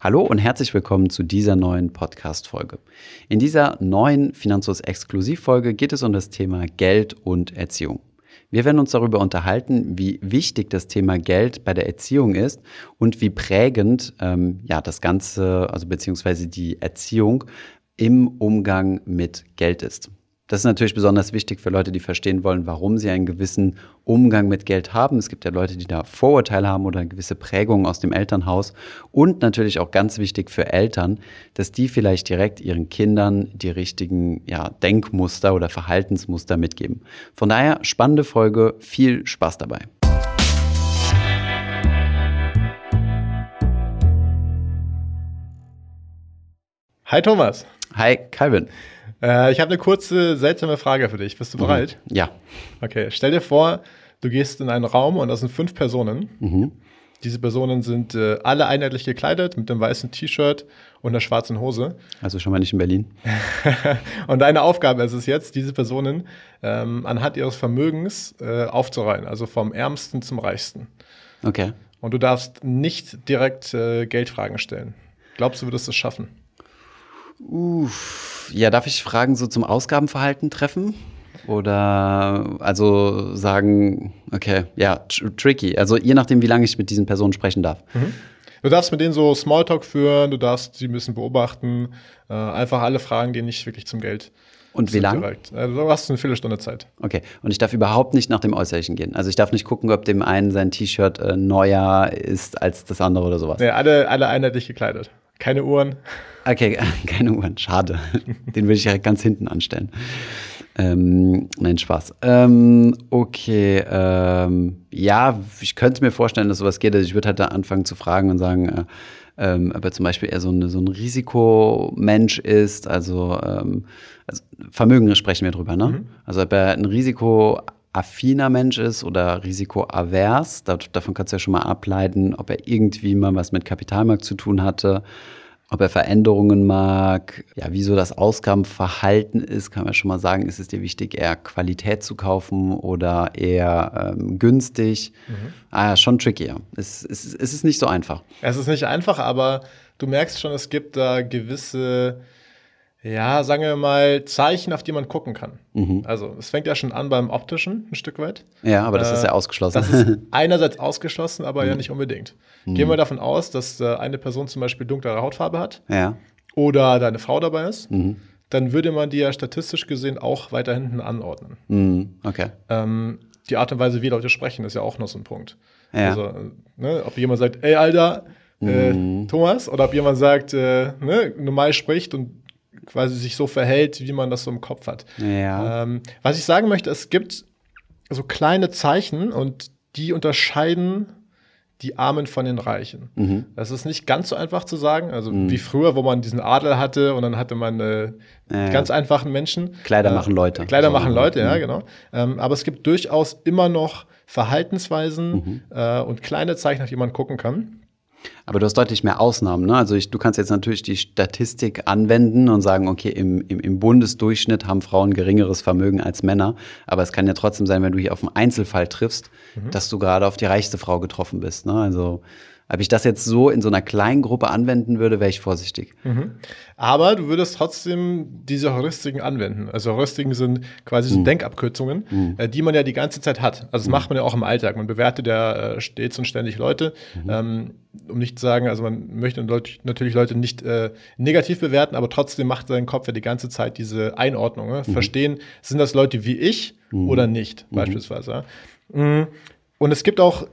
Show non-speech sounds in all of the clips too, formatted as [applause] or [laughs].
Hallo und herzlich willkommen zu dieser neuen Podcast-Folge. In dieser neuen Finanzlos-Exklusivfolge geht es um das Thema Geld und Erziehung. Wir werden uns darüber unterhalten, wie wichtig das Thema Geld bei der Erziehung ist und wie prägend ähm, ja das Ganze, also beziehungsweise die Erziehung im Umgang mit Geld ist. Das ist natürlich besonders wichtig für Leute, die verstehen wollen, warum sie einen gewissen Umgang mit Geld haben. Es gibt ja Leute, die da Vorurteile haben oder gewisse Prägungen aus dem Elternhaus. Und natürlich auch ganz wichtig für Eltern, dass die vielleicht direkt ihren Kindern die richtigen ja, Denkmuster oder Verhaltensmuster mitgeben. Von daher spannende Folge, viel Spaß dabei. Hi Thomas. Hi Calvin. Äh, ich habe eine kurze, seltsame Frage für dich. Bist du bereit? Mhm. Ja. Okay, stell dir vor, du gehst in einen Raum und da sind fünf Personen. Mhm. Diese Personen sind äh, alle einheitlich gekleidet mit einem weißen T-Shirt und einer schwarzen Hose. Also schon mal nicht in Berlin. [laughs] und deine Aufgabe ist es jetzt, diese Personen ähm, anhand ihres Vermögens äh, aufzureihen, also vom Ärmsten zum Reichsten. Okay. Und du darfst nicht direkt äh, Geldfragen stellen. Glaubst du, würdest du es schaffen? Uff, ja, darf ich Fragen so zum Ausgabenverhalten treffen? Oder also sagen, okay, ja, tr tricky. Also je nachdem, wie lange ich mit diesen Personen sprechen darf. Mhm. Du darfst mit denen so Smalltalk führen, du darfst sie ein bisschen beobachten, äh, einfach alle Fragen, die nicht wirklich zum Geld. Und wie lange? Also, du hast eine Viertelstunde Zeit. Okay. Und ich darf überhaupt nicht nach dem Äußerlichen gehen. Also ich darf nicht gucken, ob dem einen sein T-Shirt äh, neuer ist als das andere oder sowas. Nee, alle, alle einheitlich gekleidet. Keine Uhren. Okay, [laughs] keine Uhren, schade. Den würde ich ja ganz hinten anstellen. Ähm, nein, Spaß. Ähm, okay, ähm, ja, ich könnte mir vorstellen, dass sowas geht. Also ich würde halt da anfangen zu fragen und sagen, äh, ähm, ob er zum Beispiel eher so, eine, so ein Risikomensch ist, also, ähm, also Vermögen sprechen wir drüber, ne? Mhm. Also ob er ein risikoaffiner Mensch ist oder risikoavers, davon kannst du ja schon mal ableiten, ob er irgendwie mal was mit Kapitalmarkt zu tun hatte ob er Veränderungen mag, ja, wie so das Ausgabenverhalten ist, kann man schon mal sagen, ist es dir wichtig, eher Qualität zu kaufen oder eher ähm, günstig? Mhm. Ah ja, schon tricky, ja. Es, es, es ist nicht so einfach. Es ist nicht einfach, aber du merkst schon, es gibt da gewisse ja, sagen wir mal, Zeichen, auf die man gucken kann. Mhm. Also es fängt ja schon an beim optischen ein Stück weit. Ja, aber das äh, ist ja ausgeschlossen. Das ist [laughs] einerseits ausgeschlossen, aber mhm. ja nicht unbedingt. Mhm. Gehen wir davon aus, dass äh, eine Person zum Beispiel dunklere Hautfarbe hat ja. oder deine Frau dabei ist, mhm. dann würde man die ja statistisch gesehen auch weiter hinten anordnen. Mhm. Okay. Ähm, die Art und Weise, wie Leute sprechen, ist ja auch noch so ein Punkt. Ja. Also, ne, ob jemand sagt, ey, Alter, äh, mhm. Thomas, oder ob jemand sagt, äh, ne, normal spricht und quasi sich so verhält, wie man das so im Kopf hat. Ja. Ähm, was ich sagen möchte, es gibt so kleine Zeichen und die unterscheiden die Armen von den Reichen. Mhm. Das ist nicht ganz so einfach zu sagen. Also mhm. wie früher, wo man diesen Adel hatte und dann hatte man äh, ja. ganz einfachen Menschen. Kleider äh, machen Leute. Kleider so. machen Leute, ja, mhm. genau. Ähm, aber es gibt durchaus immer noch Verhaltensweisen mhm. äh, und kleine Zeichen, auf die man gucken kann. Aber du hast deutlich mehr Ausnahmen. Ne? Also ich, du kannst jetzt natürlich die Statistik anwenden und sagen, okay, im, im, im Bundesdurchschnitt haben Frauen geringeres Vermögen als Männer. Aber es kann ja trotzdem sein, wenn du hier auf einen Einzelfall triffst, mhm. dass du gerade auf die reichste Frau getroffen bist. Ne? Also ob ich das jetzt so in so einer kleinen Gruppe anwenden würde, wäre ich vorsichtig. Mhm. Aber du würdest trotzdem diese Heuristiken anwenden. Also Heuristiken sind quasi so mhm. Denkabkürzungen, mhm. äh, die man ja die ganze Zeit hat. Also das mhm. macht man ja auch im Alltag. Man bewertet ja äh, stets und ständig Leute. Mhm. Ähm, um nicht zu sagen, also man möchte natürlich Leute nicht äh, negativ bewerten, aber trotzdem macht sein Kopf ja die ganze Zeit diese Einordnung. Ne? Mhm. Verstehen, sind das Leute wie ich oder nicht, beispielsweise. Und es gibt auch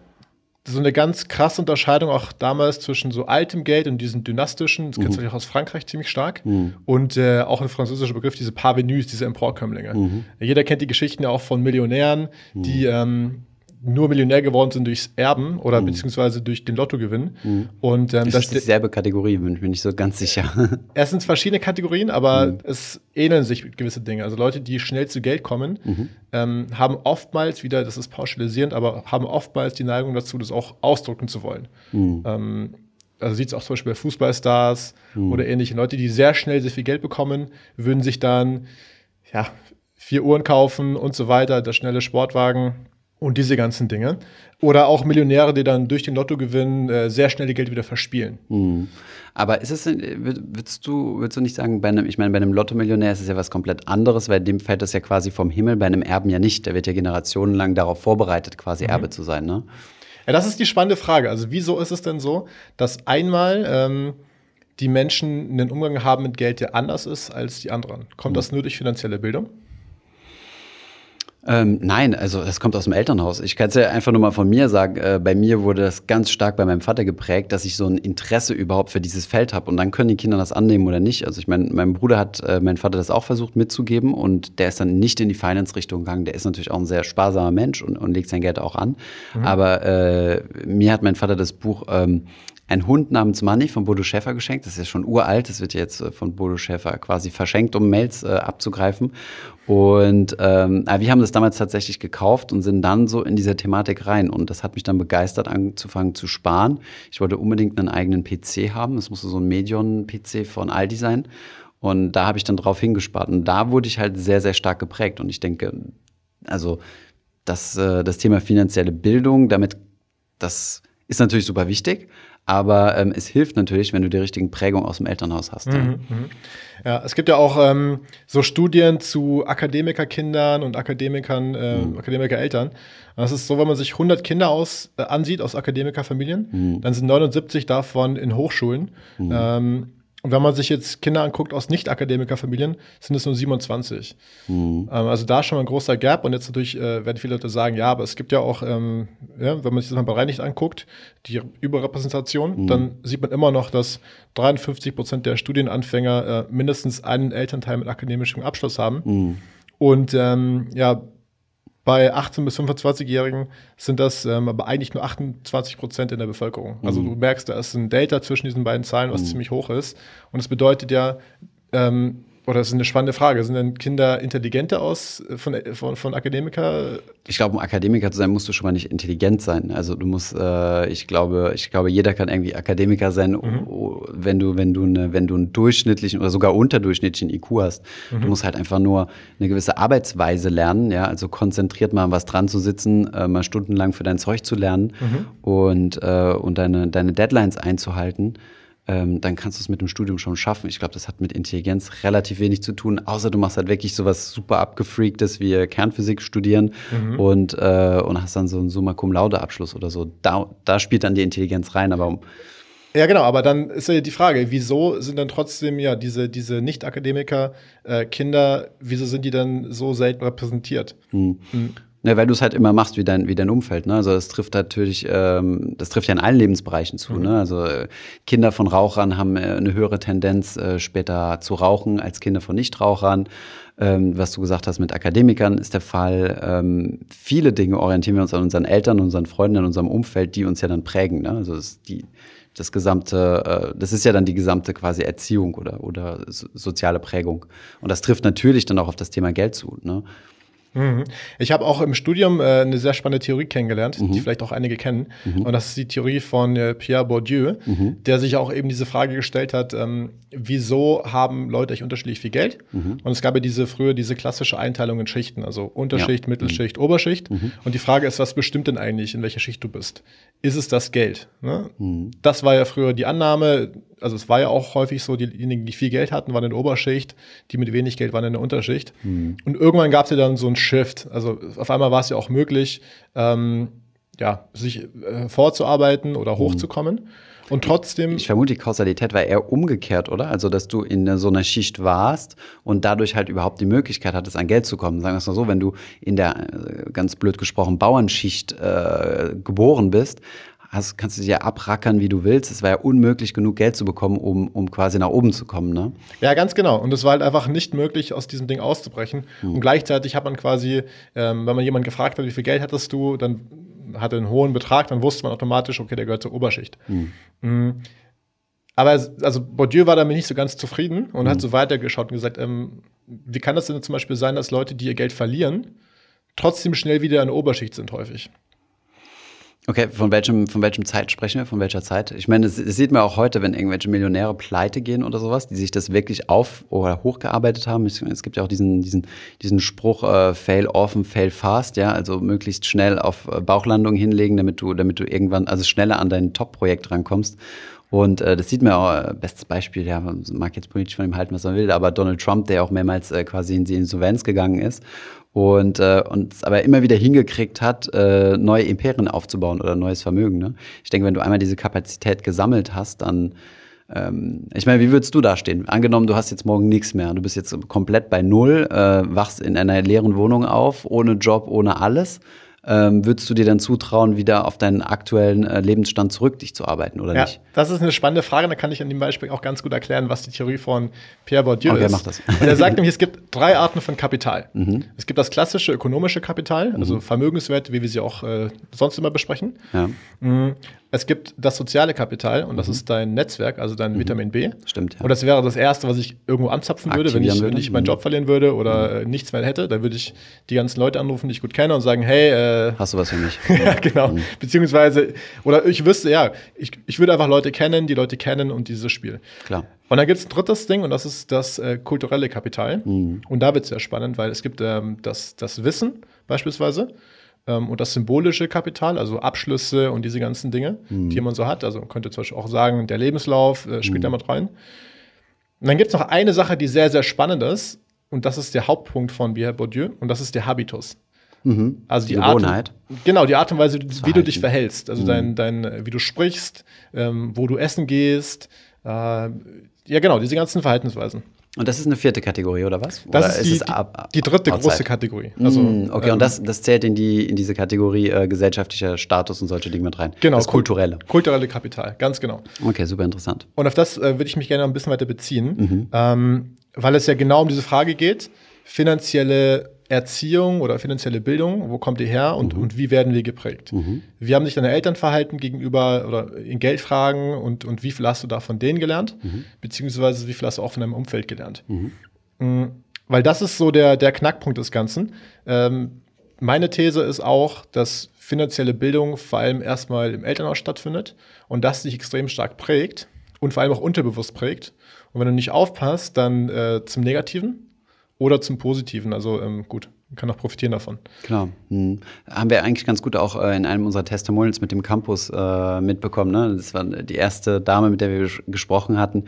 so eine ganz krasse Unterscheidung auch damals zwischen so altem Geld und diesen dynastischen, das mhm. kennst du ja auch aus Frankreich ziemlich stark, mhm. und äh, auch ein französischer Begriff, diese Parvenus, diese Emporkömmlinge. Mhm. Jeder kennt die Geschichten ja auch von Millionären, die mhm. ähm, nur Millionär geworden sind durchs Erben oder mhm. beziehungsweise durch den Lottogewinn. Mhm. Und ähm, das ist dieselbe Kategorie, bin ich mir nicht so ganz sicher. [laughs] es sind verschiedene Kategorien, aber mhm. es ähneln sich gewisse Dinge. Also Leute, die schnell zu Geld kommen, mhm. ähm, haben oftmals wieder, das ist pauschalisierend, aber haben oftmals die Neigung dazu, das auch ausdrücken zu wollen. Mhm. Ähm, also sieht es auch zum Beispiel bei Fußballstars mhm. oder ähnliche Leute, die sehr schnell sehr viel Geld bekommen, würden sich dann ja vier Uhren kaufen und so weiter, der schnelle Sportwagen und diese ganzen Dinge. Oder auch Millionäre, die dann durch den Lottogewinn äh, sehr schnell ihr Geld wieder verspielen. Mhm. Aber ist es, würdest du, würdest du nicht sagen, bei einem, ich meine, bei einem Lottomillionär ist es ja was komplett anderes, weil dem fällt das ja quasi vom Himmel, bei einem Erben ja nicht. Der wird ja generationenlang darauf vorbereitet, quasi mhm. Erbe zu sein, ne? Ja, das ist die spannende Frage. Also, wieso ist es denn so, dass einmal ähm, die Menschen einen Umgang haben mit Geld, der anders ist als die anderen? Kommt mhm. das nur durch finanzielle Bildung? Ähm, nein, also das kommt aus dem Elternhaus. Ich kann es ja einfach nur mal von mir sagen. Äh, bei mir wurde das ganz stark bei meinem Vater geprägt, dass ich so ein Interesse überhaupt für dieses Feld habe. Und dann können die Kinder das annehmen oder nicht. Also ich meine, mein Bruder hat äh, mein Vater das auch versucht mitzugeben und der ist dann nicht in die Finance-Richtung gegangen. Der ist natürlich auch ein sehr sparsamer Mensch und, und legt sein Geld auch an. Mhm. Aber äh, mir hat mein Vater das Buch ähm, ein Hund namens Money von Bodo Schäfer geschenkt. Das ist ja schon uralt. Das wird jetzt äh, von Bodo Schäfer quasi verschenkt, um Mails äh, abzugreifen. Und ähm, wir haben das damals tatsächlich gekauft und sind dann so in dieser Thematik rein. Und das hat mich dann begeistert, anzufangen zu sparen. Ich wollte unbedingt einen eigenen PC haben. Das musste so ein Medion-PC von Aldi sein. Und da habe ich dann drauf hingespart. Und da wurde ich halt sehr, sehr stark geprägt. Und ich denke, also das, äh, das Thema finanzielle Bildung, damit, das ist natürlich super wichtig. Aber ähm, es hilft natürlich, wenn du die richtigen Prägungen aus dem Elternhaus hast. Mhm, ja. Mhm. ja. es gibt ja auch ähm, so Studien zu Akademikerkindern und Akademikern, äh, mhm. Akademikereltern. Das ist so, wenn man sich 100 Kinder aus, äh, ansieht aus Akademikerfamilien, mhm. dann sind 79 davon in Hochschulen. Mhm. Ähm, und wenn man sich jetzt Kinder anguckt aus Nicht-Akademikerfamilien, sind es nur 27. Mhm. Ähm, also da schon mal ein großer Gap. Und jetzt natürlich äh, werden viele Leute sagen, ja, aber es gibt ja auch, ähm, ja, wenn man sich das mal bereinigt anguckt, die Überrepräsentation, mhm. dann sieht man immer noch, dass 53 Prozent der Studienanfänger äh, mindestens einen Elternteil mit akademischem Abschluss haben. Mhm. Und ähm, ja, bei 18- bis 25-Jährigen sind das ähm, aber eigentlich nur 28 Prozent in der Bevölkerung. Also mhm. du merkst, da ist ein Delta zwischen diesen beiden Zahlen, was mhm. ziemlich hoch ist. Und es bedeutet ja, ähm, oder das ist eine spannende Frage. Sind denn Kinder intelligenter aus äh, von, äh, von, von Akademiker? Ich glaube, um Akademiker zu sein, musst du schon mal nicht intelligent sein. Also du musst, äh, ich glaube, ich glaube, jeder kann irgendwie Akademiker sein, mhm. wenn du, wenn du eine, wenn du einen durchschnittlichen oder sogar unterdurchschnittlichen IQ hast. Mhm. Du musst halt einfach nur eine gewisse Arbeitsweise lernen, ja, also konzentriert mal was dran zu sitzen, äh, mal stundenlang für dein Zeug zu lernen mhm. und, äh, und deine, deine Deadlines einzuhalten ähm, dann kannst du es mit dem Studium schon schaffen. Ich glaube, das hat mit Intelligenz relativ wenig zu tun, außer du machst halt wirklich sowas super abgefreaktes wie Kernphysik studieren mhm. und, äh, und hast dann so einen Summa Cum Laude Abschluss oder so. Da, da spielt dann die Intelligenz rein, aber um ja, genau, aber dann ist ja die Frage, wieso sind dann trotzdem ja diese, diese Nicht-Akademiker äh, Kinder, wieso sind die dann so selten repräsentiert? Hm. Hm. Ja, weil du es halt immer machst wie dein, wie dein Umfeld. Ne? Also das trifft natürlich, ähm, das trifft ja in allen Lebensbereichen zu. Mhm. Ne? Also äh, Kinder von Rauchern haben äh, eine höhere Tendenz, äh, später zu rauchen als Kinder von Nichtrauchern. Ähm, was du gesagt hast mit Akademikern ist der Fall. Ähm, viele Dinge orientieren wir uns an unseren Eltern, unseren Freunden, an unserem Umfeld, die uns ja dann prägen. Ne? Also das, die, das gesamte, äh, das ist ja dann die gesamte quasi Erziehung oder, oder so, soziale Prägung. Und das trifft natürlich dann auch auf das Thema Geld zu. Ne? Mhm. Ich habe auch im Studium äh, eine sehr spannende Theorie kennengelernt, mhm. die vielleicht auch einige kennen. Mhm. Und das ist die Theorie von äh, Pierre Bourdieu, mhm. der sich auch eben diese Frage gestellt hat, ähm, wieso haben Leute eigentlich unterschiedlich viel Geld? Mhm. Und es gab ja diese früher diese klassische Einteilung in Schichten, also Unterschicht, ja. Mittelschicht, mhm. Oberschicht. Und die Frage ist, was bestimmt denn eigentlich, in welcher Schicht du bist? Ist es das Geld? Ne? Das war ja früher die Annahme, also es war ja auch häufig so, diejenigen, die viel Geld hatten, waren in der Oberschicht, die mit wenig Geld waren in der Unterschicht. Mhm. Und irgendwann gab es ja dann so ein Shift. Also auf einmal war es ja auch möglich, ähm, ja, sich äh, vorzuarbeiten oder mhm. hochzukommen. Mhm. Und trotzdem. Ich vermute, die Kausalität war eher umgekehrt, oder? Also, dass du in so einer Schicht warst und dadurch halt überhaupt die Möglichkeit hattest, an Geld zu kommen. Sagen wir es mal so, wenn du in der, äh, ganz blöd gesprochen, Bauernschicht äh, geboren bist, hast, kannst du dir abrackern, wie du willst. Es war ja unmöglich, genug Geld zu bekommen, um, um quasi nach oben zu kommen. Ne? Ja, ganz genau. Und es war halt einfach nicht möglich, aus diesem Ding auszubrechen. Hm. Und gleichzeitig hat man quasi, ähm, wenn man jemanden gefragt hat, wie viel Geld hattest du, dann hatte einen hohen Betrag, dann wusste man automatisch, okay, der gehört zur Oberschicht. Hm. Mhm. Aber also Bourdieu war damit nicht so ganz zufrieden und mhm. hat so weitergeschaut und gesagt, ähm, wie kann das denn zum Beispiel sein, dass Leute, die ihr Geld verlieren, trotzdem schnell wieder in der Oberschicht sind häufig? Okay, von welchem, von welchem Zeit sprechen wir? Von welcher Zeit? Ich meine, es, es sieht man auch heute, wenn irgendwelche Millionäre pleite gehen oder sowas, die sich das wirklich auf oder hochgearbeitet haben. Es, es gibt ja auch diesen, diesen, diesen Spruch, äh, fail often, fail fast, ja, also möglichst schnell auf äh, Bauchlandung hinlegen, damit du, damit du irgendwann, also schneller an dein Top-Projekt rankommst. Und äh, das sieht man auch, äh, bestes Beispiel, ja, man mag jetzt politisch von ihm halten, was man will, aber Donald Trump, der auch mehrmals äh, quasi in die Insolvenz gegangen ist und äh, und es aber immer wieder hingekriegt hat, äh, neue Imperien aufzubauen oder neues Vermögen. Ne? Ich denke, wenn du einmal diese Kapazität gesammelt hast, dann ähm, ich meine, wie würdest du da stehen? Angenommen, du hast jetzt morgen nichts mehr, du bist jetzt komplett bei Null, äh, wachst in einer leeren Wohnung auf, ohne Job, ohne alles ähm, würdest du dir dann zutrauen, wieder auf deinen aktuellen äh, Lebensstand zurück dich zu arbeiten oder ja, nicht? Das ist eine spannende Frage. Da kann ich an dem Beispiel auch ganz gut erklären, was die Theorie von Pierre Bourdieu okay, ist. Mach das. Und er sagt nämlich, es gibt drei Arten von Kapital. Mhm. Es gibt das klassische ökonomische Kapital, also mhm. Vermögenswerte, wie wir sie auch äh, sonst immer besprechen. Ja. Mhm. Es gibt das soziale Kapital und das mhm. ist dein Netzwerk, also dein mhm. Vitamin B. Stimmt. Ja. Und das wäre das Erste, was ich irgendwo anzapfen würde, wenn ich, wenn ich meinen mhm. Job verlieren würde oder äh, nichts mehr hätte. Dann würde ich die ganzen Leute anrufen, die ich gut kenne und sagen, hey, äh, hast du was für mich? [laughs] ja, genau. Mhm. Beziehungsweise, oder ich wüsste, ja, ich, ich würde einfach Leute kennen, die Leute kennen und dieses Spiel. Klar. Und dann gibt es ein drittes Ding und das ist das äh, kulturelle Kapital. Mhm. Und da wird es sehr spannend, weil es gibt ähm, das, das Wissen beispielsweise ähm, und das symbolische Kapital, also Abschlüsse und diese ganzen Dinge, mhm. die man so hat. Also man könnte zum Beispiel auch sagen, der Lebenslauf äh, spielt mhm. da mit rein. Und dann gibt es noch eine Sache, die sehr, sehr spannend ist. Und das ist der Hauptpunkt von Pierre Bourdieu. Und das ist der Habitus. Mhm. Also die, die Art, genau, die Art und Weise, wie du dich verhältst. Also mhm. dein, dein, wie du sprichst, ähm, wo du essen gehst. Äh, ja, genau, diese ganzen Verhaltensweisen. Und das ist eine vierte Kategorie, oder was? Das oder ist, die, ist ab, die dritte outside? große Kategorie. Also, mm, okay, ähm, und das, das zählt in, die, in diese Kategorie äh, gesellschaftlicher Status und solche Dinge mit rein. Genau. Das kulturelle. Kulturelle Kapital, ganz genau. Okay, super interessant. Und auf das äh, würde ich mich gerne ein bisschen weiter beziehen, mhm. ähm, weil es ja genau um diese Frage geht, finanzielle Erziehung oder finanzielle Bildung, wo kommt die her und, mhm. und wie werden wir geprägt? Mhm. Wie haben sich deine Eltern verhalten gegenüber oder in Geldfragen und, und wie viel hast du da von denen gelernt? Mhm. Beziehungsweise wie viel hast du auch von deinem Umfeld gelernt? Mhm. Mm, weil das ist so der, der Knackpunkt des Ganzen. Ähm, meine These ist auch, dass finanzielle Bildung vor allem erstmal im Elternhaus stattfindet und das sich extrem stark prägt und vor allem auch unterbewusst prägt. Und wenn du nicht aufpasst, dann äh, zum Negativen oder zum Positiven. Also ähm, gut, kann auch profitieren davon. Klar. Hm. Haben wir eigentlich ganz gut auch äh, in einem unserer Testimonials mit dem Campus äh, mitbekommen. Ne? Das war die erste Dame, mit der wir gesprochen hatten,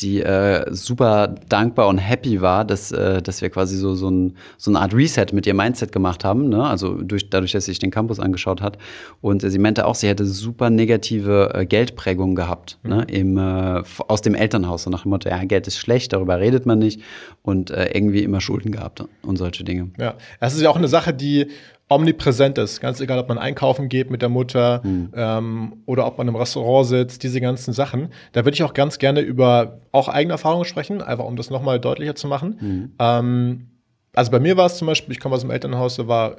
die äh, super dankbar und happy war, dass, äh, dass wir quasi so, so, ein, so eine Art Reset mit ihr Mindset gemacht haben. Ne? Also durch, dadurch, dass sie sich den Campus angeschaut hat. Und äh, sie meinte auch, sie hätte super negative äh, Geldprägungen gehabt mhm. ne? Im, äh, aus dem Elternhaus. So nach dem Motto, ja, Geld ist schlecht, darüber redet man nicht. Und äh, irgendwie immer Schulden gehabt und solche Dinge. Ja, das ist ja auch eine Sache, die omnipräsent ist. Ganz egal, ob man einkaufen geht mit der Mutter mhm. ähm, oder ob man im Restaurant sitzt, diese ganzen Sachen. Da würde ich auch ganz gerne über auch eigene Erfahrungen sprechen, einfach um das nochmal deutlicher zu machen. Mhm. Ähm, also bei mir war es zum Beispiel, ich komme aus dem Elternhaus, da war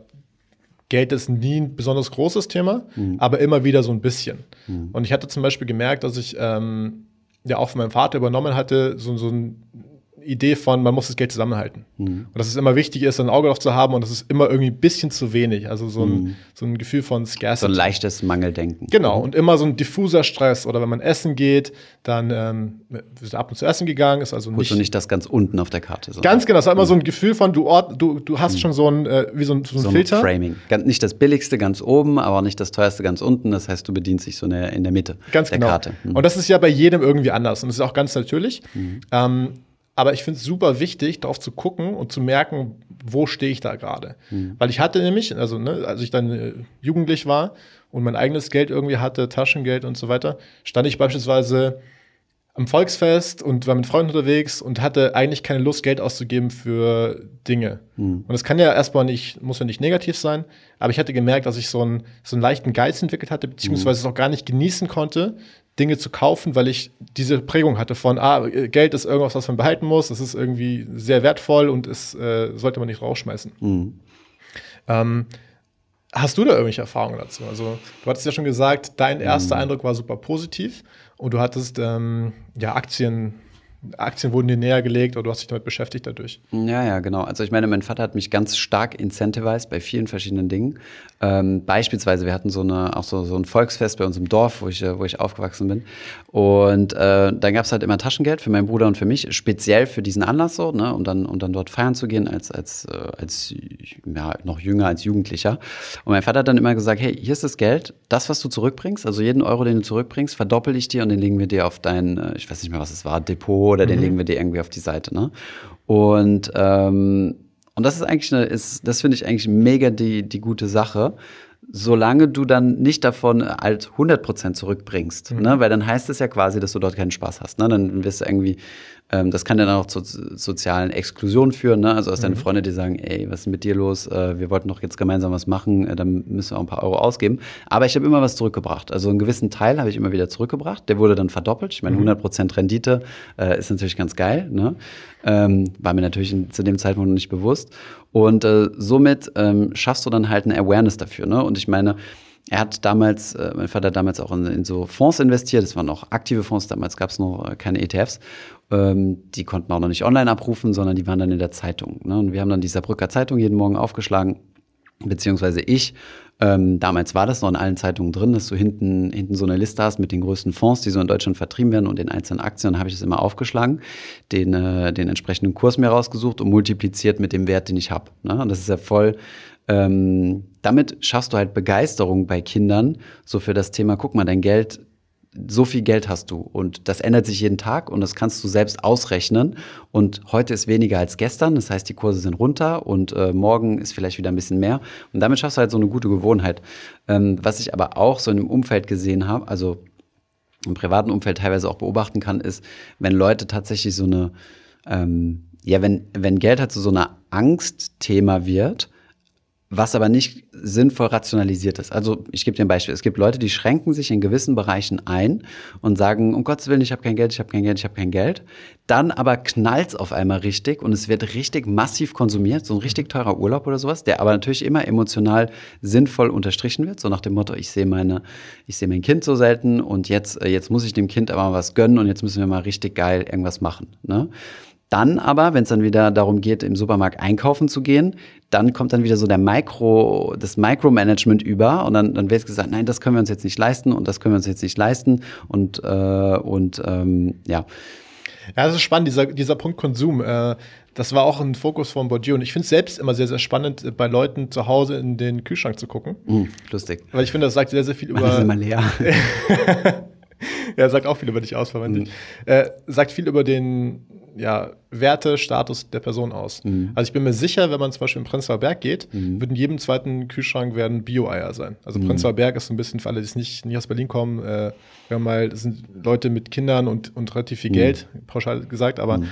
Geld ist nie ein besonders großes Thema, mhm. aber immer wieder so ein bisschen. Mhm. Und ich hatte zum Beispiel gemerkt, dass ich ähm, ja auch von meinem Vater übernommen hatte, so, so ein Idee von, man muss das Geld zusammenhalten. Mhm. Und dass es immer wichtig ist, ein Auge drauf zu haben und das ist immer irgendwie ein bisschen zu wenig. Also so ein, mhm. so ein Gefühl von Scarcity. So ein leichtes Mangeldenken. Genau. Und immer so ein diffuser Stress. Oder wenn man essen geht, dann ähm, sind ab und zu essen gegangen, ist also nicht. Und nicht das ganz unten auf der Karte. Ganz genau. Es war immer mhm. so ein Gefühl von, du, Ort, du, du hast mhm. schon so ein, äh, wie so ein, so ein so Filter. Framing. Ganz, nicht das billigste ganz oben, aber nicht das teuerste ganz unten. Das heißt, du bedienst dich so eine, in der Mitte ganz der genau. Karte. Mhm. Und das ist ja bei jedem irgendwie anders. Und das ist auch ganz natürlich. Mhm. Ähm, aber ich finde es super wichtig, darauf zu gucken und zu merken, wo stehe ich da gerade. Mhm. Weil ich hatte nämlich, also ne, als ich dann äh, jugendlich war und mein eigenes Geld irgendwie hatte, Taschengeld und so weiter, stand ich beispielsweise am Volksfest und war mit Freunden unterwegs und hatte eigentlich keine Lust, Geld auszugeben für Dinge. Mhm. Und das kann ja erstmal nicht, muss ja nicht negativ sein, aber ich hatte gemerkt, dass ich so einen, so einen leichten Geiz entwickelt hatte, beziehungsweise mhm. es auch gar nicht genießen konnte, Dinge zu kaufen, weil ich diese Prägung hatte von, ah, Geld ist irgendwas, was man behalten muss, es ist irgendwie sehr wertvoll und es äh, sollte man nicht rausschmeißen. Mhm. Ähm, hast du da irgendwelche Erfahrungen dazu? Also, du hattest ja schon gesagt, dein erster mhm. Eindruck war super positiv und du hattest ähm, ja Aktien Aktien wurden dir näher gelegt oder du hast dich damit beschäftigt dadurch. Ja, ja, genau. Also ich meine, mein Vater hat mich ganz stark incentivized bei vielen verschiedenen Dingen. Ähm, beispielsweise, wir hatten so eine, auch so, so ein Volksfest bei uns im Dorf, wo ich, äh, wo ich aufgewachsen bin. Und äh, dann gab es halt immer Taschengeld für meinen Bruder und für mich, speziell für diesen Anlass so, ne, um dann, um dann dort feiern zu gehen als, als, äh, als ja, noch jünger, als Jugendlicher. Und mein Vater hat dann immer gesagt, hey, hier ist das Geld, das, was du zurückbringst, also jeden Euro, den du zurückbringst, verdoppel ich dir und den legen wir dir auf dein, äh, ich weiß nicht mehr, was es war, Depot oder mhm. den legen wir dir irgendwie auf die Seite. Ne? Und, ähm, und das ist eigentlich eine, ist, das finde ich eigentlich mega die, die gute Sache solange du dann nicht davon halt 100% zurückbringst. Mhm. Ne? Weil dann heißt es ja quasi, dass du dort keinen Spaß hast. Ne? Dann wirst du irgendwie ähm, das kann dann auch zu sozialen Exklusionen führen. Ne? Also, dass deine mhm. Freunde dir sagen, ey, was ist mit dir los? Äh, wir wollten doch jetzt gemeinsam was machen, äh, dann müssen wir auch ein paar Euro ausgeben. Aber ich habe immer was zurückgebracht. Also einen gewissen Teil habe ich immer wieder zurückgebracht. Der wurde dann verdoppelt. Ich meine, 100% mhm. Rendite äh, ist natürlich ganz geil. Ne? Ähm, war mir natürlich zu dem Zeitpunkt noch nicht bewusst. Und äh, somit ähm, schaffst du dann halt eine Awareness dafür. Ne? Und ich meine, er hat damals, äh, mein Vater hat damals auch in, in, so Fonds investiert. Das waren auch aktive Fonds. Damals gab es noch äh, keine ETFs. Ähm, die konnten auch noch nicht online abrufen, sondern die waren dann in der Zeitung. Ne? Und wir haben dann die Saarbrücker Zeitung jeden Morgen aufgeschlagen, beziehungsweise ich. Ähm, damals war das noch in allen Zeitungen drin, dass du hinten, hinten so eine Liste hast mit den größten Fonds, die so in Deutschland vertrieben werden und den einzelnen Aktien. Dann habe ich das immer aufgeschlagen, den, äh, den entsprechenden Kurs mir rausgesucht und multipliziert mit dem Wert, den ich habe. Ne? Und das ist ja voll ähm, damit schaffst du halt Begeisterung bei Kindern, so für das Thema, guck mal, dein Geld so viel Geld hast du und das ändert sich jeden Tag und das kannst du selbst ausrechnen und heute ist weniger als gestern, das heißt die Kurse sind runter und äh, morgen ist vielleicht wieder ein bisschen mehr und damit schaffst du halt so eine gute Gewohnheit. Ähm, was ich aber auch so in dem Umfeld gesehen habe, also im privaten Umfeld teilweise auch beobachten kann, ist, wenn Leute tatsächlich so eine, ähm, ja, wenn, wenn Geld halt zu so einer Angstthema wird, was aber nicht sinnvoll rationalisiert ist. Also ich gebe dir ein Beispiel. Es gibt Leute, die schränken sich in gewissen Bereichen ein und sagen, um Gottes Willen, ich habe kein Geld, ich habe kein Geld, ich habe kein Geld. Dann aber knallt's auf einmal richtig und es wird richtig massiv konsumiert, so ein richtig teurer Urlaub oder sowas, der aber natürlich immer emotional sinnvoll unterstrichen wird, so nach dem Motto, ich sehe meine, ich sehe mein Kind so selten und jetzt, äh, jetzt muss ich dem Kind aber mal was gönnen und jetzt müssen wir mal richtig geil irgendwas machen. Ne? Dann aber, wenn es dann wieder darum geht, im Supermarkt einkaufen zu gehen, dann kommt dann wieder so der Micro, das Micromanagement über und dann, dann wird gesagt, nein, das können wir uns jetzt nicht leisten und das können wir uns jetzt nicht leisten und, äh, und ähm, ja. Ja, das ist spannend, dieser, dieser Punkt Konsum. Äh, das war auch ein Fokus von Bourdieu. Und ich finde es selbst immer sehr, sehr spannend, äh, bei Leuten zu Hause in den Kühlschrank zu gucken. Mm, lustig. Weil ich finde, das sagt sehr, sehr viel über. Das ist immer leer. [laughs] ja, sagt auch viel über dich aus, verwendet. Mm. Äh, sagt viel über den ja, Wertestatus der Person aus. Mhm. Also ich bin mir sicher, wenn man zum Beispiel in Prenzlauer Berg geht, mhm. wird in jedem zweiten Kühlschrank werden Bio-Eier sein. Also mhm. Prenzlauer Berg ist so ein bisschen für alle, die nicht, nicht aus Berlin kommen, äh, wir haben mal, das sind Leute mit Kindern und, und relativ viel mhm. Geld, pauschal gesagt, aber mhm.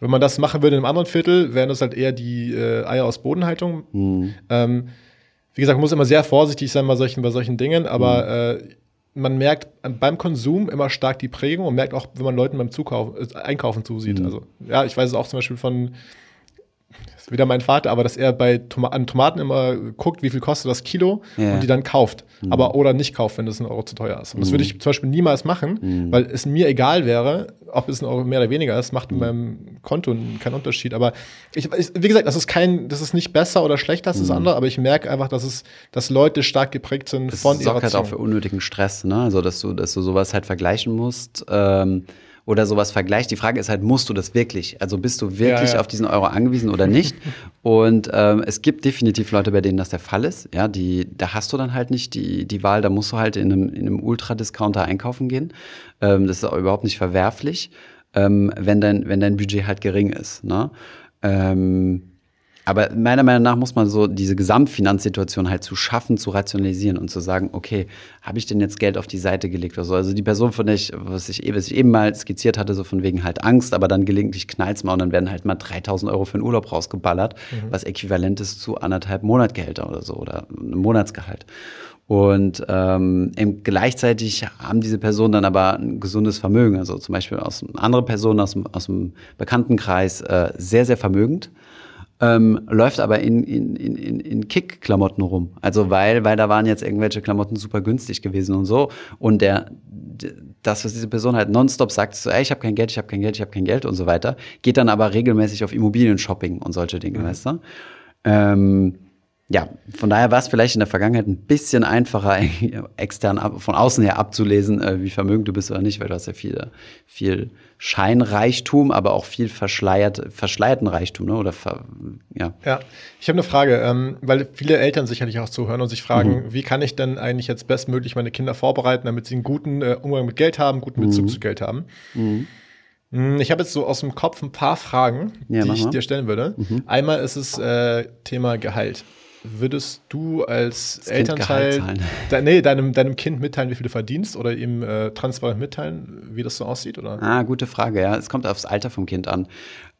wenn man das machen würde in einem anderen Viertel, wären das halt eher die äh, Eier aus Bodenhaltung. Mhm. Ähm, wie gesagt, man muss immer sehr vorsichtig sein bei solchen, bei solchen Dingen, aber äh, man merkt beim Konsum immer stark die Prägung und merkt auch, wenn man Leuten beim Zukauf, äh, Einkaufen zusieht. Mhm. Also, ja, ich weiß es auch zum Beispiel von ist wieder mein Vater, aber dass er bei Toma an Tomaten immer guckt, wie viel kostet das Kilo ja. und die dann kauft. Mhm. Aber oder nicht kauft, wenn das ein Euro zu teuer ist. Und das mhm. würde ich zum Beispiel niemals machen, mhm. weil es mir egal wäre, ob es ein Euro mehr oder weniger ist, macht in mhm. meinem Konto keinen Unterschied. Aber ich, wie gesagt, das ist kein, das ist nicht besser oder schlechter als das mhm. andere, aber ich merke einfach, dass es, dass Leute stark geprägt sind das von ihrer sorgt halt auch für unnötigen Stress, ne? Also dass du, dass du sowas halt vergleichen musst. Ähm oder sowas vergleicht. Die Frage ist halt, musst du das wirklich? Also bist du wirklich ja, ja. auf diesen Euro angewiesen oder nicht? [laughs] Und ähm, es gibt definitiv Leute, bei denen das der Fall ist. Ja, die, da hast du dann halt nicht die, die Wahl, da musst du halt in einem, in einem Ultra-Discounter einkaufen gehen. Ähm, das ist auch überhaupt nicht verwerflich, ähm, wenn, dein, wenn dein Budget halt gering ist. Ne? Ähm, aber meiner Meinung nach muss man so diese Gesamtfinanzsituation halt zu schaffen, zu rationalisieren und zu sagen, okay, habe ich denn jetzt Geld auf die Seite gelegt oder so? Also die Person, von der ich, was ich, was ich eben mal skizziert hatte, so von wegen halt Angst, aber dann gelegentlich knallt's mal und dann werden halt mal 3000 Euro für einen Urlaub rausgeballert, mhm. was äquivalent ist zu anderthalb Monatgehälter oder so oder einem Monatsgehalt. Und ähm, gleichzeitig haben diese Personen dann aber ein gesundes Vermögen. Also zum Beispiel aus andere Personen aus, aus dem Bekanntenkreis äh, sehr, sehr vermögend ähm, läuft aber in, in, in, in Kick-Klamotten rum. Also weil, weil da waren jetzt irgendwelche Klamotten super günstig gewesen und so. Und der, das, was diese Person halt nonstop sagt, so, ey, ich habe kein Geld, ich habe kein Geld, ich habe kein Geld und so weiter, geht dann aber regelmäßig auf Immobilien-Shopping und solche Dinge, mhm. weißt du? Ähm, ja, von daher war es vielleicht in der Vergangenheit ein bisschen einfacher, [laughs] extern ab, von außen her abzulesen, äh, wie vermögend du bist oder nicht, weil du hast ja viel, viel Scheinreichtum, aber auch viel verschleiert, verschleierten Reichtum, ne? Oder ver, ja. Ja, ich habe eine Frage, ähm, weil viele Eltern sicherlich auch zuhören und sich fragen, mhm. wie kann ich denn eigentlich jetzt bestmöglich meine Kinder vorbereiten, damit sie einen guten äh, Umgang mit Geld haben, guten Bezug mhm. zu Geld haben. Mhm. Hm, ich habe jetzt so aus dem Kopf ein paar Fragen, ja, die ich dir stellen würde. Mhm. Einmal ist es äh, Thema Gehalt würdest du als das Elternteil [laughs] de, nee, deinem, deinem Kind mitteilen, wie viel du verdienst oder ihm äh, transparent mitteilen, wie das so aussieht? Oder? Ah, gute Frage, ja. Es kommt aufs Alter vom Kind an.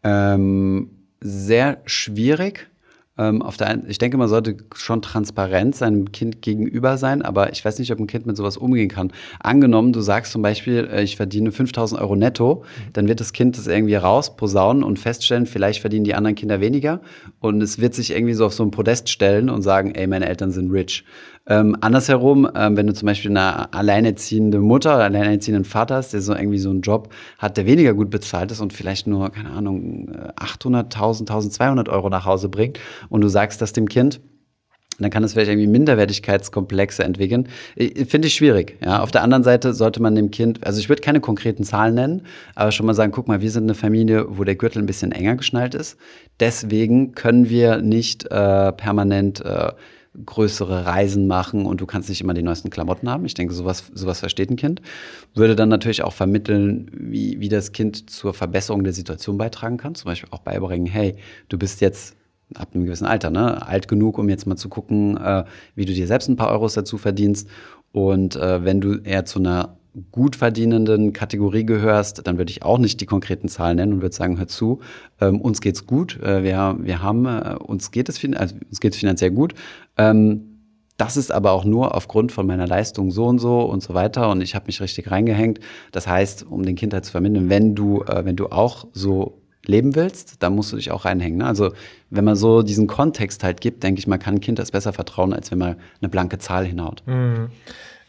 Ähm, sehr schwierig. Ähm, auf der einen, ich denke, man sollte schon transparent seinem Kind gegenüber sein, aber ich weiß nicht, ob ein Kind mit sowas umgehen kann. Angenommen, du sagst zum Beispiel, äh, ich verdiene 5000 Euro netto, mhm. dann wird das Kind das irgendwie rausposaunen und feststellen, vielleicht verdienen die anderen Kinder weniger und es wird sich irgendwie so auf so ein Podest stellen und sagen, ey, meine Eltern sind rich. Ähm, andersherum, ähm, wenn du zum Beispiel eine alleinerziehende Mutter oder alleinerziehenden Vater hast, der so irgendwie so einen Job hat, der weniger gut bezahlt ist und vielleicht nur, keine Ahnung, 800, 1000, 1200 Euro nach Hause bringt und du sagst das dem Kind, dann kann es vielleicht irgendwie Minderwertigkeitskomplexe entwickeln. Finde ich schwierig. Ja. Auf der anderen Seite sollte man dem Kind, also ich würde keine konkreten Zahlen nennen, aber schon mal sagen, guck mal, wir sind eine Familie, wo der Gürtel ein bisschen enger geschnallt ist. Deswegen können wir nicht äh, permanent äh, größere Reisen machen und du kannst nicht immer die neuesten Klamotten haben. Ich denke, sowas, sowas versteht ein Kind. Würde dann natürlich auch vermitteln, wie, wie das Kind zur Verbesserung der Situation beitragen kann. Zum Beispiel auch beibringen, hey, du bist jetzt ab einem gewissen Alter, ne, alt genug, um jetzt mal zu gucken, äh, wie du dir selbst ein paar Euros dazu verdienst. Und äh, wenn du eher zu einer gut verdienenden Kategorie gehörst, dann würde ich auch nicht die konkreten Zahlen nennen und würde sagen, hör zu, ähm, uns geht's gut, äh, wir, wir haben, äh, uns geht es also, uns geht's finanziell gut. Ähm, das ist aber auch nur aufgrund von meiner Leistung so und so und so weiter und ich habe mich richtig reingehängt. Das heißt, um den Kindheit zu vermitteln, wenn du, äh, wenn du auch so leben willst, dann musst du dich auch reinhängen. Ne? Also wenn man so diesen Kontext halt gibt, denke ich, man kann ein Kind das besser vertrauen, als wenn man eine blanke Zahl hinhaut. Mhm.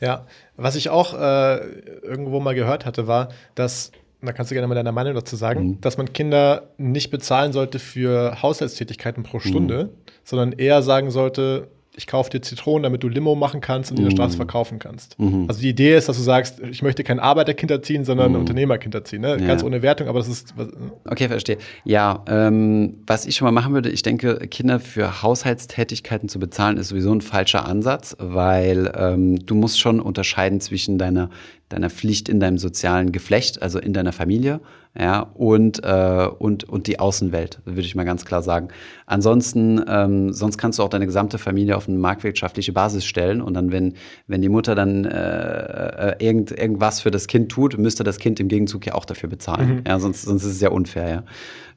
Ja, was ich auch äh, irgendwo mal gehört hatte, war, dass, da kannst du gerne mal deine Meinung dazu sagen, mhm. dass man Kinder nicht bezahlen sollte für Haushaltstätigkeiten pro Stunde, mhm. sondern eher sagen sollte, ich kaufe dir Zitronen, damit du Limo machen kannst und in der Straße mm. verkaufen kannst. Mhm. Also die Idee ist, dass du sagst, ich möchte kein Arbeiterkind erziehen, sondern mhm. ein Unternehmerkind erziehen. Ne? Ja. Ganz ohne Wertung, aber das ist. Was, okay, verstehe. Ja, ähm, was ich schon mal machen würde, ich denke, Kinder für Haushaltstätigkeiten zu bezahlen, ist sowieso ein falscher Ansatz, weil ähm, du musst schon unterscheiden zwischen deiner deiner Pflicht in deinem sozialen Geflecht, also in deiner Familie, ja, und, äh, und, und die Außenwelt, würde ich mal ganz klar sagen. Ansonsten, ähm, sonst kannst du auch deine gesamte Familie auf eine marktwirtschaftliche Basis stellen und dann, wenn, wenn die Mutter dann äh, äh, irgend, irgendwas für das Kind tut, müsste das Kind im Gegenzug ja auch dafür bezahlen. Mhm. Ja, sonst, sonst ist es ja unfair, ja.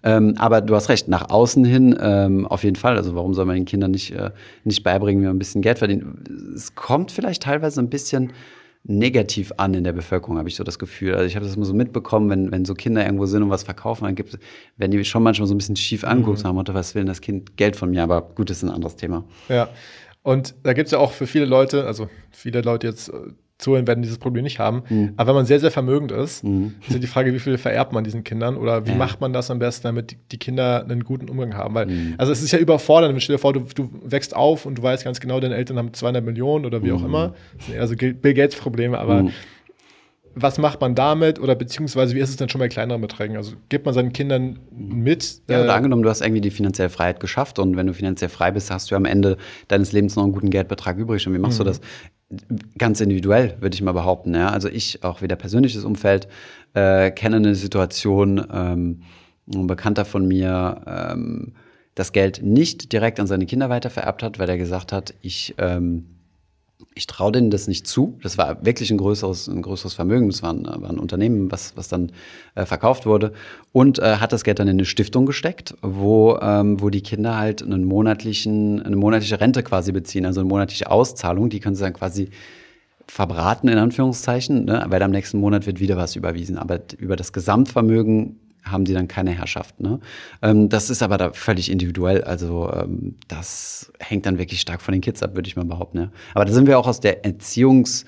Ähm, aber du hast recht, nach außen hin ähm, auf jeden Fall. Also warum soll man den Kindern nicht, äh, nicht beibringen, wie man ein bisschen Geld verdient? Es kommt vielleicht teilweise ein bisschen negativ an in der Bevölkerung, habe ich so das Gefühl. Also ich habe das immer so mitbekommen, wenn, wenn so Kinder irgendwo sind und was verkaufen, dann gibt werden die schon manchmal so ein bisschen schief anguckt, mhm. nach dem Motto, was will denn das Kind Geld von mir? Aber gut, das ist ein anderes Thema. Ja. Und da gibt es ja auch für viele Leute, also viele Leute jetzt äh, zuhören, werden dieses Problem nicht haben. Mhm. Aber wenn man sehr, sehr vermögend ist, mhm. ist ja die Frage, wie viel vererbt man diesen Kindern oder wie ja. macht man das am besten, damit die Kinder einen guten Umgang haben. Weil, mhm. also es ist ja überfordernd, stell dir vor, du, du wächst auf und du weißt ganz genau, deine Eltern haben 200 Millionen oder wie auch mhm. immer. Das sind eher so Bill Gates-Probleme, aber mhm. Was macht man damit oder beziehungsweise wie ist es denn schon bei kleineren Beträgen? Also gibt man seinen Kindern mit? Ja, oder äh, angenommen, du hast irgendwie die finanzielle Freiheit geschafft und wenn du finanziell frei bist, hast du am Ende deines Lebens noch einen guten Geldbetrag übrig. Und wie machst mhm. du das? ganz individuell, würde ich mal behaupten. Ja? Also ich, auch wieder persönliches Umfeld, äh, kenne eine Situation, ähm, ein Bekannter von mir, ähm, das Geld nicht direkt an seine Kinder weitervererbt hat, weil er gesagt hat, ich ähm, ich traue denen das nicht zu. Das war wirklich ein größeres, ein größeres Vermögen. Das war ein, war ein Unternehmen, was, was dann äh, verkauft wurde. Und äh, hat das Geld dann in eine Stiftung gesteckt, wo, ähm, wo die Kinder halt einen monatlichen, eine monatliche Rente quasi beziehen, also eine monatliche Auszahlung. Die können sie dann quasi verbraten, in Anführungszeichen, ne? weil am nächsten Monat wird wieder was überwiesen. Aber über das Gesamtvermögen haben die dann keine Herrschaft. Ne? Ähm, das ist aber da völlig individuell. Also ähm, das hängt dann wirklich stark von den Kids ab, würde ich mal behaupten. Ja. Aber da sind wir auch aus der Erziehungs-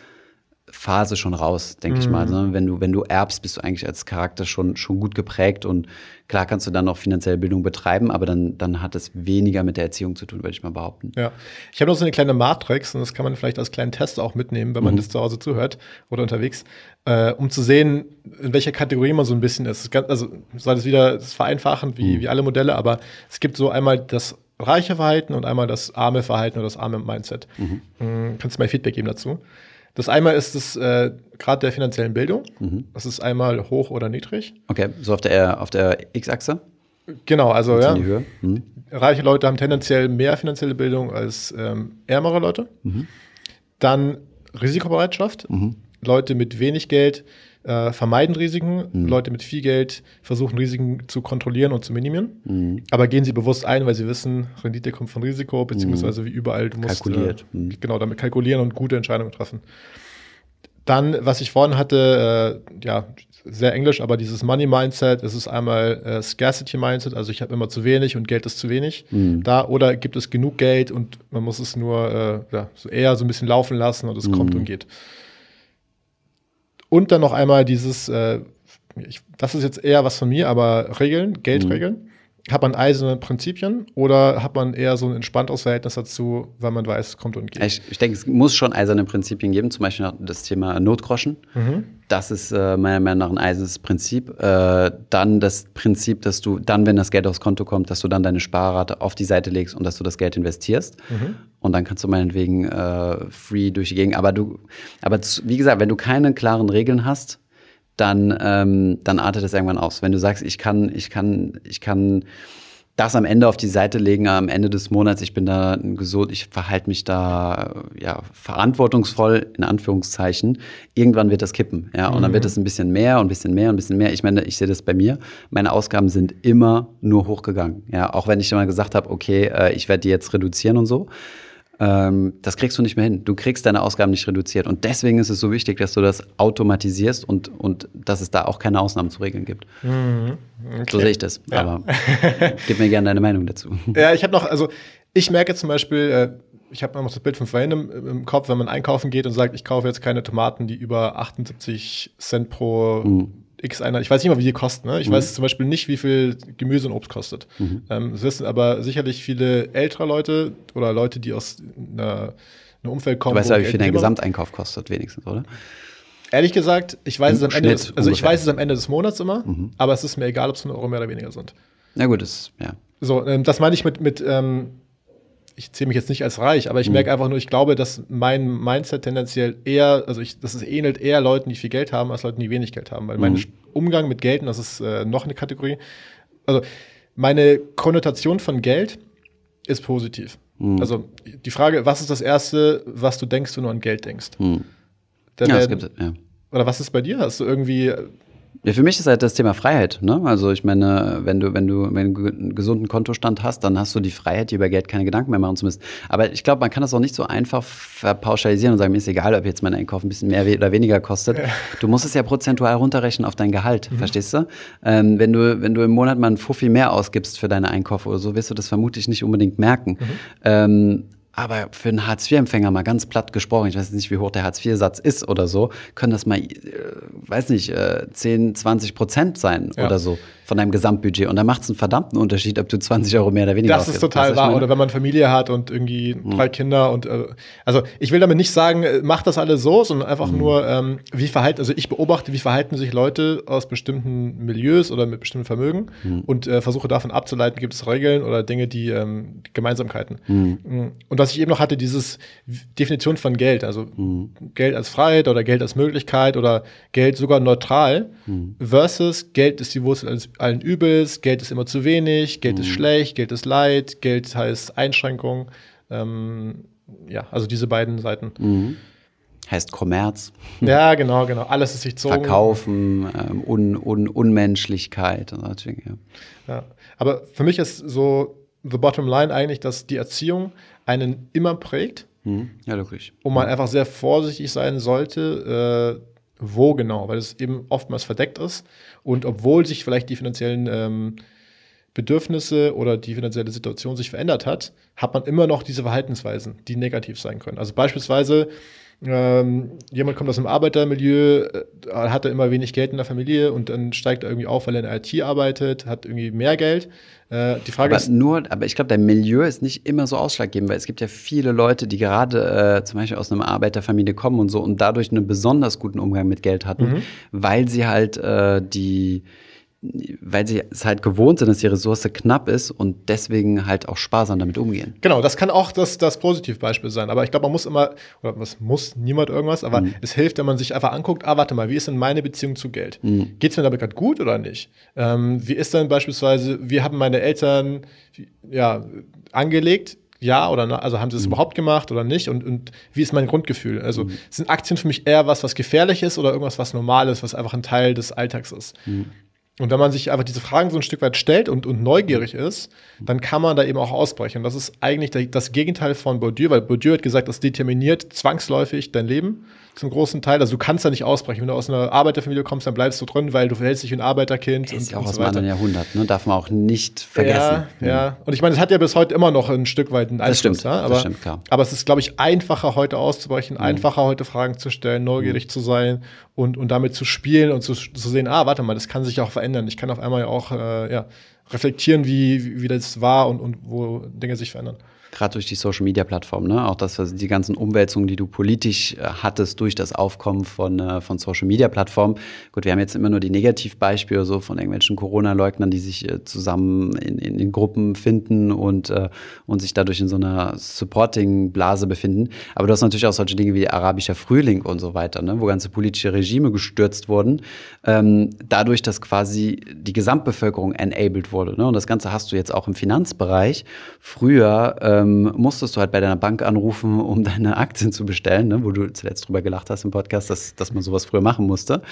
Phase schon raus, denke mhm. ich mal. Ne? Wenn du, wenn du erbst, bist du eigentlich als Charakter schon, schon gut geprägt und klar kannst du dann noch finanzielle Bildung betreiben, aber dann, dann hat es weniger mit der Erziehung zu tun, würde ich mal behaupten. Ja. Ich habe noch so eine kleine Matrix und das kann man vielleicht als kleinen Test auch mitnehmen, wenn man mhm. das zu Hause zuhört oder unterwegs, äh, um zu sehen, in welcher Kategorie man so ein bisschen ist. Ganz, also soll das wieder das vereinfachen wie, mhm. wie alle Modelle, aber es gibt so einmal das reiche Verhalten und einmal das arme Verhalten oder das arme Mindset. Mhm. mhm kannst du mal Feedback geben dazu? Das einmal ist das äh, Grad der finanziellen Bildung. Mhm. Das ist einmal hoch oder niedrig. Okay, so auf der, auf der X-Achse? Genau, also ja. Mhm. Reiche Leute haben tendenziell mehr finanzielle Bildung als ähm, ärmere Leute. Mhm. Dann Risikobereitschaft. Mhm. Leute mit wenig Geld äh, vermeiden Risiken. Mhm. Leute mit viel Geld versuchen Risiken zu kontrollieren und zu minimieren. Mhm. Aber gehen sie bewusst ein, weil sie wissen, Rendite kommt von Risiko, beziehungsweise wie überall, du musst Kalkuliert. Äh, mhm. genau damit kalkulieren und gute Entscheidungen treffen. Dann, was ich vorhin hatte, äh, ja, sehr englisch, aber dieses Money Mindset, es ist einmal äh, Scarcity Mindset, also ich habe immer zu wenig und Geld ist zu wenig mhm. da, oder gibt es genug Geld und man muss es nur äh, ja, so eher so ein bisschen laufen lassen und es mhm. kommt und geht. Und dann noch einmal dieses, äh, ich, das ist jetzt eher was von mir, aber Regeln, Geldregeln. Mhm. Hat man eiserne Prinzipien oder hat man eher so ein entspannteres Verhältnis dazu, weil man weiß, es kommt und geht? Ich, ich denke, es muss schon eiserne Prinzipien geben, zum Beispiel das Thema Notgroschen. Mhm. Das ist äh, meiner Meinung nach ein eisernes Prinzip. Äh, dann das Prinzip, dass du dann, wenn das Geld aufs Konto kommt, dass du dann deine Sparrate auf die Seite legst und dass du das Geld investierst. Mhm. Und dann kannst du meinetwegen äh, free durch die Gegend. Aber du, aber wie gesagt, wenn du keine klaren Regeln hast, dann, ähm, dann artet es irgendwann aus. Wenn du sagst, ich kann, ich kann, ich kann das am Ende auf die Seite legen, am Ende des Monats, ich bin da gesund, ich verhalte mich da ja verantwortungsvoll, in Anführungszeichen, irgendwann wird das kippen. Ja, und dann wird mhm. es ein bisschen mehr und ein bisschen mehr und ein bisschen mehr. Ich meine, ich sehe das bei mir. Meine Ausgaben sind immer nur hochgegangen. Ja, auch wenn ich immer gesagt habe, okay, äh, ich werde die jetzt reduzieren und so ähm, das kriegst du nicht mehr hin. Du kriegst deine Ausgaben nicht reduziert. Und deswegen ist es so wichtig, dass du das automatisierst und, und dass es da auch keine Ausnahmen zu regeln gibt. Mhm. Okay. So sehe ich das. Ja. Aber gib mir gerne deine Meinung dazu. Ja, ich habe noch, also ich merke zum Beispiel, äh, ich habe noch das Bild von vorhin im, im, Kopf, wenn man einkaufen geht und sagt, ich kaufe jetzt keine Tomaten, die über 78 Cent pro mhm. X einer, ich weiß nicht mal, wie die kosten. Ne? Ich mhm. weiß zum Beispiel nicht, wie viel Gemüse und Obst kostet. Mhm. Ähm, das wissen aber sicherlich viele ältere Leute oder Leute, die aus einer, einem Umfeld kommen. Du weißt ja, wie viel dein Gesamteinkauf kostet, wenigstens, oder? Ehrlich gesagt, ich weiß es am Ende, des, also ich weiß es am Ende des Monats immer, mhm. aber es ist mir egal, ob es ein Euro mehr oder weniger sind. Na gut, das, ja. So, ähm, das meine ich mit, mit ähm, ich zähle mich jetzt nicht als reich, aber ich mhm. merke einfach nur, ich glaube, dass mein Mindset tendenziell eher, also ich, das ist ähnelt eher Leuten, die viel Geld haben, als Leuten, die wenig Geld haben. Weil mhm. mein Umgang mit Geld, und das ist äh, noch eine Kategorie, also meine Konnotation von Geld ist positiv. Mhm. Also die Frage, was ist das Erste, was du denkst, wenn du an Geld denkst? Mhm. Ja, werden, das gibt, ja. Oder was ist bei dir? Hast du irgendwie ja, für mich ist halt das Thema Freiheit. Ne? Also ich meine, wenn du, wenn du, wenn du einen gesunden Kontostand hast, dann hast du die Freiheit, dir über Geld keine Gedanken mehr machen zu müssen. Aber ich glaube, man kann das auch nicht so einfach verpauschalisieren und sagen, mir ist egal, ob jetzt mein Einkauf ein bisschen mehr oder weniger kostet. Ja. Du musst es ja prozentual runterrechnen auf dein Gehalt, mhm. verstehst du? Ähm, wenn du? Wenn du im Monat mal einen Fuffi mehr ausgibst für deine Einkäufe oder so, wirst du das vermutlich nicht unbedingt merken. Mhm. Ähm, aber für einen Hartz-IV-Empfänger mal ganz platt gesprochen, ich weiß nicht, wie hoch der Hartz-IV-Satz ist oder so, können das mal, äh, weiß nicht, äh, 10, 20 Prozent sein ja. oder so von deinem Gesamtbudget. Und da macht es einen verdammten Unterschied, ob du 20 Euro mehr oder weniger Das ist total wahr. Oder wenn man Familie hat und irgendwie mhm. drei Kinder und äh, also ich will damit nicht sagen, äh, mach das alles so, sondern einfach mhm. nur, ähm, wie verhalten, also ich beobachte, wie verhalten sich Leute aus bestimmten Milieus oder mit bestimmten Vermögen mhm. und äh, versuche davon abzuleiten, gibt es Regeln oder Dinge, die ähm, Gemeinsamkeiten. Mhm. Und was ich eben noch hatte, dieses Definition von Geld, also mhm. Geld als Freiheit oder Geld als Möglichkeit oder Geld sogar neutral mhm. versus Geld ist die Wurzel alles allen Übels, Geld ist immer zu wenig, Geld mhm. ist schlecht, Geld ist Leid, Geld heißt Einschränkung. Ähm, ja, also diese beiden Seiten. Mhm. Heißt Kommerz. Ja, genau, genau. Alles ist sich zogen. Verkaufen, ähm, Un Un Unmenschlichkeit und solche Dinge. Ja. Aber für mich ist so the bottom line eigentlich, dass die Erziehung einen immer prägt. Mhm. Ja, logisch. Und man einfach sehr vorsichtig sein sollte, äh, wo genau, weil es eben oftmals verdeckt ist. Und obwohl sich vielleicht die finanziellen ähm, Bedürfnisse oder die finanzielle Situation sich verändert hat, hat man immer noch diese Verhaltensweisen, die negativ sein können. Also beispielsweise ähm, jemand kommt aus einem Arbeitermilieu, äh, hat er immer wenig Geld in der Familie und dann steigt er irgendwie auf, weil er in IT arbeitet, hat irgendwie mehr Geld. Äh, die Frage aber ist nur, aber ich glaube, dein Milieu ist nicht immer so ausschlaggebend, weil es gibt ja viele Leute, die gerade äh, zum Beispiel aus einer Arbeiterfamilie kommen und so und dadurch einen besonders guten Umgang mit Geld hatten, Mhm. weil sie halt äh, die weil sie es halt gewohnt sind, dass die Ressource knapp ist und deswegen halt auch sparsam damit umgehen. Genau, das kann auch das, das Positivbeispiel sein. Aber ich glaube, man muss immer, oder was muss niemand irgendwas, aber Mhm. es hilft, wenn man sich einfach anguckt, ah, warte mal, wie ist denn meine Beziehung zu Geld? Mhm. Geht es mir damit gerade gut oder nicht? Ähm, wie ist denn beispielsweise, wie haben meine Eltern ja, angelegt? Ja oder nein? Also haben sie Mhm. es überhaupt gemacht oder nicht? Und, und wie ist mein Grundgefühl? Also sind Aktien für mich eher was, was gefährlich ist oder irgendwas, was normal ist, was einfach ein Teil des Alltags ist? Mhm. Und wenn man sich einfach diese Fragen so ein Stück weit stellt und, und neugierig ist, dann kann man da eben auch ausbrechen. Und das ist eigentlich das Gegenteil von Bourdieu, weil Bourdieu hat gesagt, das determiniert zwangsläufig dein Leben zum großen Teil. Also du kannst da nicht ausbrechen. Wenn du aus einer Arbeiterfamilie kommst, dann bleibst du drin, weil du verhältst dich wie ein Arbeiterkind Ist ja auch und aus so dem weiter. anderen Jahrhundert, ne? darf man auch nicht vergessen. Ja, ja. Und ich meine, es hat ja bis heute immer noch ein Stück weit einen Einfluss. stimmt, ja? das aber, stimmt, klar. Mhm. aber es ist, glaube ich, einfacher heute auszubrechen, einfacher heute Fragen zu stellen, neugierig zu sein und, und damit zu spielen und zu, zu sehen, ah, warte mal, das kann sich auch verändern. Ich kann auf einmal auch äh, ja, reflektieren, wie, wie, wie das war und, und wo Dinge sich verändern. Gerade durch die Social Media Plattform, ne? Auch das, die ganzen Umwälzungen, die du politisch äh, hattest durch das Aufkommen von, äh, von Social Media Plattformen. Gut, wir haben jetzt immer nur die Negativbeispiele so von irgendwelchen Corona-Leugnern, die sich äh, zusammen in, in, in Gruppen finden und, äh, und sich dadurch in so einer Supporting-Blase befinden. Aber du hast natürlich auch solche Dinge wie arabischer Frühling und so weiter, ne? wo ganze politische Regime gestürzt wurden, ähm, dadurch, dass quasi die Gesamtbevölkerung enabled wurde. Ne? Und das Ganze hast du jetzt auch im Finanzbereich. Früher ähm, musstest du halt bei deiner Bank anrufen, um [laughs] deine Aktien zu bestellen, ne? wo du zuletzt drüber gelacht hast im Podcast, dass, dass man sowas früher machen musste.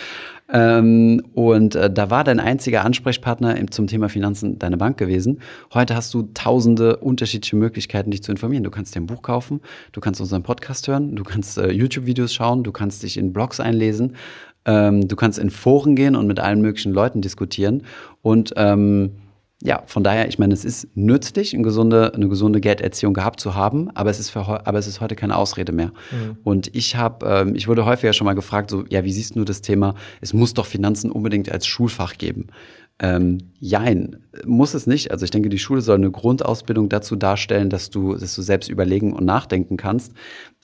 Ähm, und äh, da war dein einziger Ansprechpartner im, zum Thema Finanzen deine Bank gewesen. Heute hast du tausende unterschiedliche Möglichkeiten, dich zu informieren. Du kannst dir ein Buch kaufen, du kannst unseren Podcast hören, du kannst äh, YouTube-Videos schauen, du kannst dich in Blogs einlesen, ähm, du kannst in Foren gehen und mit allen möglichen Leuten diskutieren. Und ähm, ja, von daher, ich meine, es ist nützlich, eine gesunde, eine gesunde Gelderziehung gehabt zu haben, aber es ist, für, aber es ist heute keine Ausrede mehr. Und ich habe, ähm, ich wurde häufiger schon mal gefragt, so, ja, wie siehst du das Thema? Es muss doch Finanzen unbedingt als Schulfach geben. Ähm, jein, muss es nicht. Also ich denke, die Schule soll eine Grundausbildung dazu darstellen, dass du, dass du selbst überlegen und nachdenken kannst.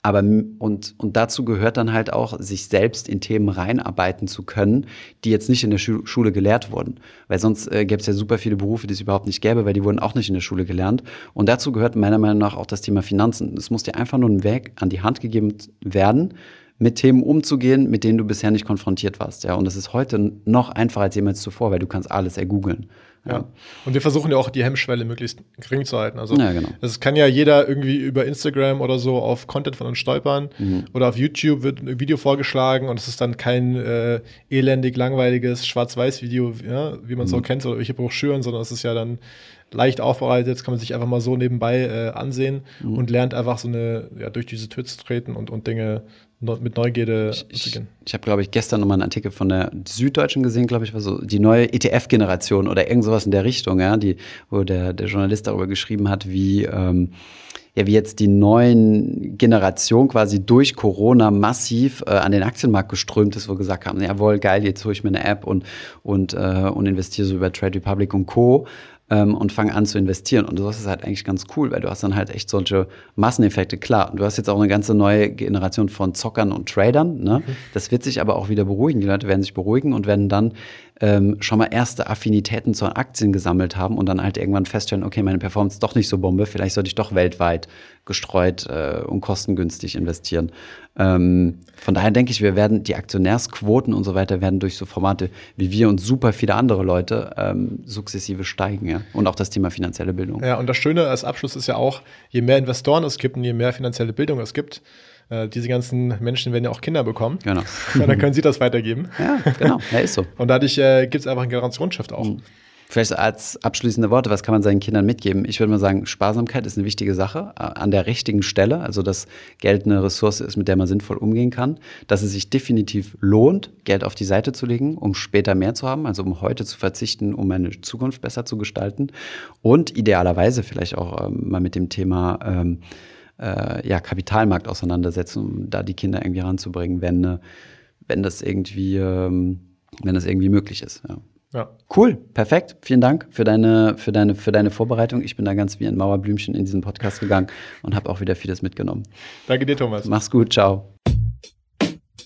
Aber und, und dazu gehört dann halt auch, sich selbst in Themen reinarbeiten zu können, die jetzt nicht in der Schu Schule gelehrt wurden. Weil sonst äh, gäbe es ja super viele Berufe, die es überhaupt nicht gäbe, weil die wurden auch nicht in der Schule gelernt. Und dazu gehört meiner Meinung nach auch das Thema Finanzen. Es muss dir einfach nur ein Weg an die Hand gegeben werden, mit Themen umzugehen, mit denen du bisher nicht konfrontiert warst. Ja, und das ist heute noch einfacher als jemals zuvor, weil du kannst alles ergoogeln. Ja. Und wir versuchen ja auch die Hemmschwelle möglichst gering zu halten. Also Ja, genau. es kann ja jeder irgendwie über Instagram oder so auf Content von uns stolpern Mhm. oder auf YouTube wird ein Video vorgeschlagen und es ist dann kein äh, elendig langweiliges Schwarz-Weiß-Video, ja, wie man es Mhm. auch kennt oder welche Broschüren, sondern es ist ja dann leicht aufbereitet, das kann man sich einfach mal so nebenbei äh, ansehen Mhm. und lernt einfach so eine, ja, durch diese Tür zu treten und, und Dinge mit Neugierde Ich, gehen. ich habe, glaube ich, gestern nochmal einen Artikel von der Süddeutschen gesehen, glaube ich, war so die neue ETF-Generation oder irgend sowas in der Richtung, ja, die, wo der, der Journalist darüber geschrieben hat, wie, ähm, ja, wie jetzt die neuen Generation quasi durch Corona massiv äh, an den Aktienmarkt geströmt ist, wo gesagt haben, jawohl, geil, jetzt hole ich mir eine App und, und, äh, und investiere so über Trade Republic und Co. Ähm, und fange an zu investieren. Und das ist halt eigentlich ganz cool, weil du hast dann halt echt solche Masseneffekte. Klar, und du hast jetzt auch eine ganze neue Generation von Zockern und Tradern. Ne? Das wird sich aber auch wieder beruhigen. Die Leute werden sich beruhigen und werden dann ähm, schon mal erste Affinitäten zu Aktien gesammelt haben und dann halt irgendwann feststellen, okay, meine Performance ist doch nicht so Bombe, vielleicht sollte ich doch weltweit gestreut äh, und kostengünstig investieren. Ähm, von daher denke ich, wir werden die Aktionärsquoten und so weiter werden durch so Formate wie wir und super viele andere Leute ähm, sukzessive steigen, ja. Und auch das Thema finanzielle Bildung. Ja, und das Schöne als Abschluss ist ja auch, je mehr Investoren es gibt und je mehr finanzielle Bildung es gibt, äh, diese ganzen Menschen werden ja auch Kinder bekommen. Genau. [laughs] Und dann können sie das weitergeben. Ja, genau. Ja, ist so. [laughs] Und dadurch äh, gibt es einfach einen Generationsshift auch. Mhm. Vielleicht als abschließende Worte, was kann man seinen Kindern mitgeben? Ich würde mal sagen, Sparsamkeit ist eine wichtige Sache äh, an der richtigen Stelle, also dass Geld eine Ressource ist, mit der man sinnvoll umgehen kann, dass es sich definitiv lohnt, Geld auf die Seite zu legen, um später mehr zu haben, also um heute zu verzichten, um meine Zukunft besser zu gestalten und idealerweise vielleicht auch ähm, mal mit dem Thema ähm, äh, ja, Kapitalmarkt auseinandersetzen, um da die Kinder irgendwie ranzubringen, wenn, äh, wenn das irgendwie, ähm, wenn das irgendwie möglich ist. Ja. Ja. Cool, perfekt. Vielen Dank für deine, für, deine, für deine Vorbereitung. Ich bin da ganz wie ein Mauerblümchen in diesen Podcast gegangen und habe auch wieder vieles mitgenommen. Danke dir, Thomas. Mach's gut, ciao.